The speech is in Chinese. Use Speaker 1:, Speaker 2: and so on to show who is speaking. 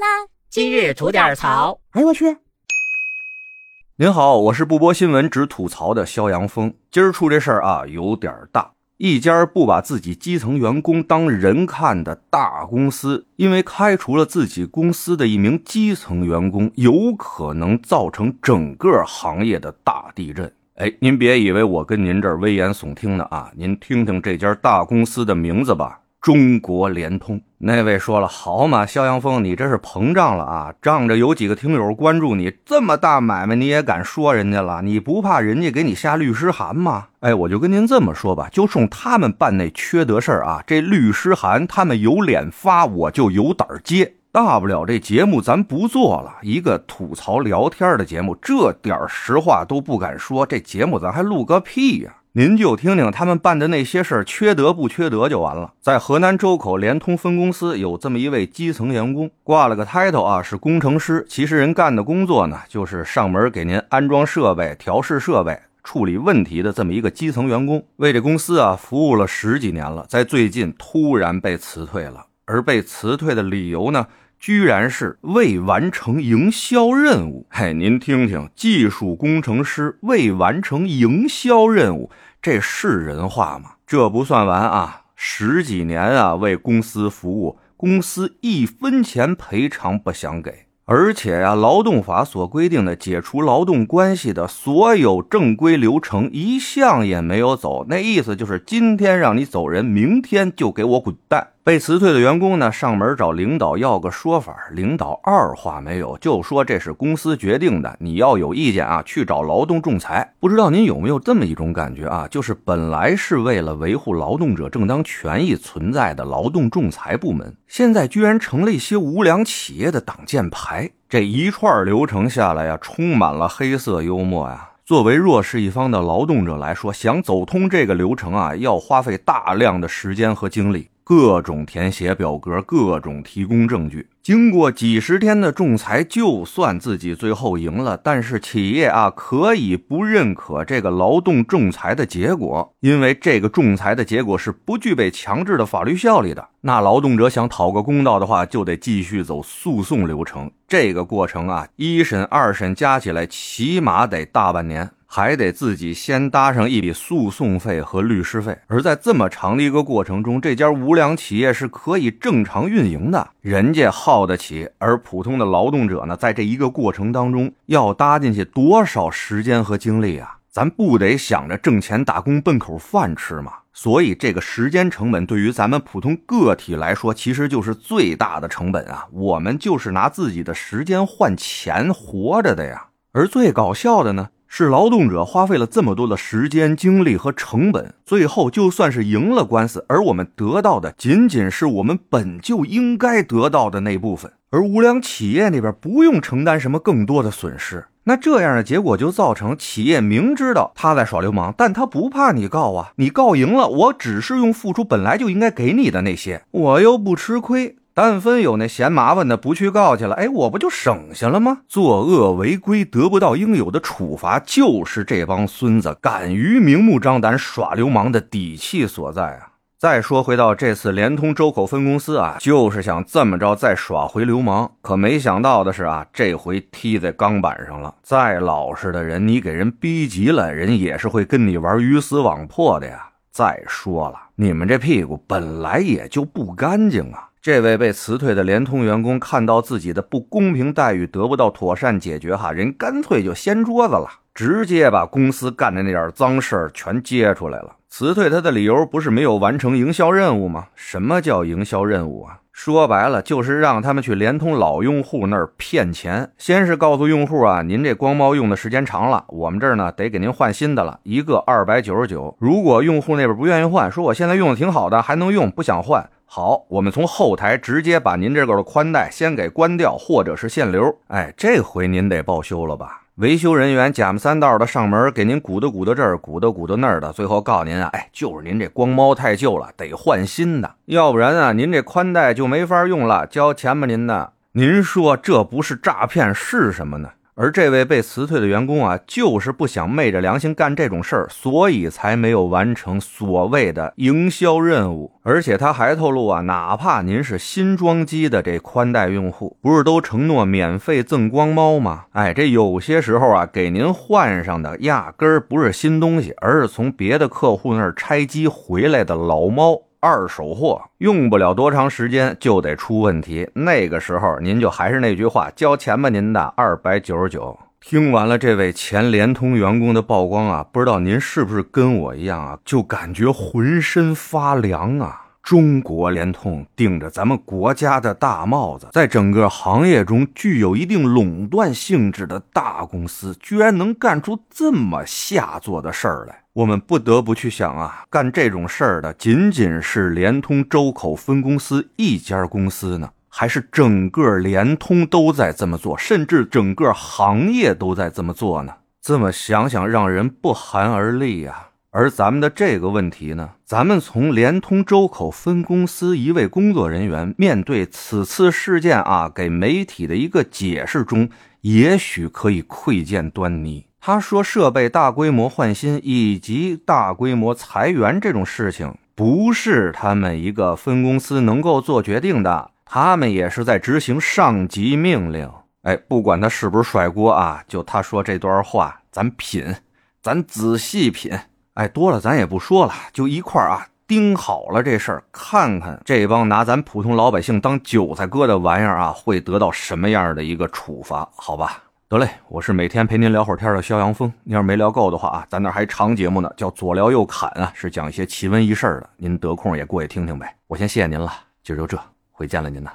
Speaker 1: 啦！今日吐点槽。
Speaker 2: 哎呦我去！
Speaker 3: 您好，我是不播新闻只吐槽的肖阳峰。今儿出这事儿啊，有点大。一家不把自己基层员工当人看的大公司，因为开除了自己公司的一名基层员工，有可能造成整个行业的大地震。哎，您别以为我跟您这儿危言耸听呢啊！您听听这家大公司的名字吧。中国联通那位说了：“好嘛，肖阳峰，你这是膨胀了啊！仗着有几个听友关注你，这么大买卖你也敢说人家了？你不怕人家给你下律师函吗？”哎，我就跟您这么说吧，就冲他们办那缺德事儿啊，这律师函他们有脸发，我就有胆接。大不了这节目咱不做了，一个吐槽聊天的节目，这点实话都不敢说，这节目咱还录个屁呀！您就听听他们办的那些事儿，缺德不缺德就完了。在河南周口联通分公司有这么一位基层员工，挂了个 title 啊，是工程师。其实人干的工作呢，就是上门给您安装设备、调试设备、处理问题的这么一个基层员工。为这公司啊服务了十几年了，在最近突然被辞退了，而被辞退的理由呢？居然是未完成营销任务！嘿，您听听，技术工程师未完成营销任务，这是人话吗？这不算完啊，十几年啊为公司服务，公司一分钱赔偿不想给，而且呀，劳动法所规定的解除劳动关系的所有正规流程一项也没有走，那意思就是今天让你走人，明天就给我滚蛋。被辞退的员工呢，上门找领导要个说法，领导二话没有，就说这是公司决定的，你要有意见啊，去找劳动仲裁。不知道您有没有这么一种感觉啊？就是本来是为了维护劳动者正当权益存在的劳动仲裁部门，现在居然成了一些无良企业的挡箭牌。这一串流程下来呀，充满了黑色幽默呀。作为弱势一方的劳动者来说，想走通这个流程啊，要花费大量的时间和精力。各种填写表格，各种提供证据。经过几十天的仲裁，就算自己最后赢了，但是企业啊可以不认可这个劳动仲裁的结果，因为这个仲裁的结果是不具备强制的法律效力的。那劳动者想讨个公道的话，就得继续走诉讼流程。这个过程啊，一审、二审加起来起码得大半年。还得自己先搭上一笔诉讼费和律师费，而在这么长的一个过程中，这家无良企业是可以正常运营的，人家耗得起，而普通的劳动者呢，在这一个过程当中要搭进去多少时间和精力啊？咱不得想着挣钱打工奔口饭吃吗？所以这个时间成本对于咱们普通个体来说，其实就是最大的成本啊！我们就是拿自己的时间换钱活着的呀！而最搞笑的呢？是劳动者花费了这么多的时间、精力和成本，最后就算是赢了官司，而我们得到的仅仅是我们本就应该得到的那部分，而无良企业那边不用承担什么更多的损失。那这样的结果就造成企业明知道他在耍流氓，但他不怕你告啊，你告赢了，我只是用付出本来就应该给你的那些，我又不吃亏。但分有那嫌麻烦的不去告去了，哎，我不就省下了吗？作恶违规得不到应有的处罚，就是这帮孙子敢于明目张胆耍流氓的底气所在啊！再说回到这次联通周口分公司啊，就是想这么着再耍回流氓，可没想到的是啊，这回踢在钢板上了。再老实的人，你给人逼急了，人也是会跟你玩鱼死网破的呀。再说了，你们这屁股本来也就不干净啊！这位被辞退的联通员工看到自己的不公平待遇得不到妥善解决，哈，人干脆就掀桌子了，直接把公司干的那点脏事儿全揭出来了。辞退他的理由不是没有完成营销任务吗？什么叫营销任务啊？说白了就是让他们去联通老用户那儿骗钱。先是告诉用户啊，您这光猫用的时间长了，我们这儿呢得给您换新的了，一个二百九十九。如果用户那边不愿意换，说我现在用的挺好的，还能用，不想换。好，我们从后台直接把您这个的宽带先给关掉，或者是限流。哎，这回您得报修了吧？维修人员假模三道的上门给您鼓捣鼓捣这儿，鼓捣鼓捣那儿的，最后告诉您啊，哎，就是您这光猫太旧了，得换新的，要不然啊，您这宽带就没法用了，交钱吧您的。您说这不是诈骗是什么呢？而这位被辞退的员工啊，就是不想昧着良心干这种事儿，所以才没有完成所谓的营销任务。而且他还透露啊，哪怕您是新装机的这宽带用户，不是都承诺免费赠光猫吗？哎，这有些时候啊，给您换上的压根儿不是新东西，而是从别的客户那儿拆机回来的老猫。二手货用不了多长时间就得出问题，那个时候您就还是那句话，交钱吧，您的二百九十九。听完了这位前联通员工的曝光啊，不知道您是不是跟我一样啊，就感觉浑身发凉啊。中国联通顶着咱们国家的大帽子，在整个行业中具有一定垄断性质的大公司，居然能干出这么下作的事儿来，我们不得不去想啊，干这种事儿的仅仅是联通周口分公司一家公司呢，还是整个联通都在这么做，甚至整个行业都在这么做呢？这么想想，让人不寒而栗呀。而咱们的这个问题呢，咱们从联通周口分公司一位工作人员面对此次事件啊，给媒体的一个解释中，也许可以窥见端倪。他说，设备大规模换新以及大规模裁员这种事情，不是他们一个分公司能够做决定的，他们也是在执行上级命令。哎，不管他是不是甩锅啊，就他说这段话，咱品，咱仔细品。哎，多了咱也不说了，就一块啊盯好了这事儿，看看这帮拿咱普通老百姓当韭菜割的玩意儿啊，会得到什么样的一个处罚？好吧，得嘞，我是每天陪您聊会儿天的肖阳峰。您要是没聊够的话啊，咱那还长节目呢，叫左聊右侃啊，是讲一些奇闻异事的，您得空也过去听听呗。我先谢谢您了，今儿就这，回见了您呐。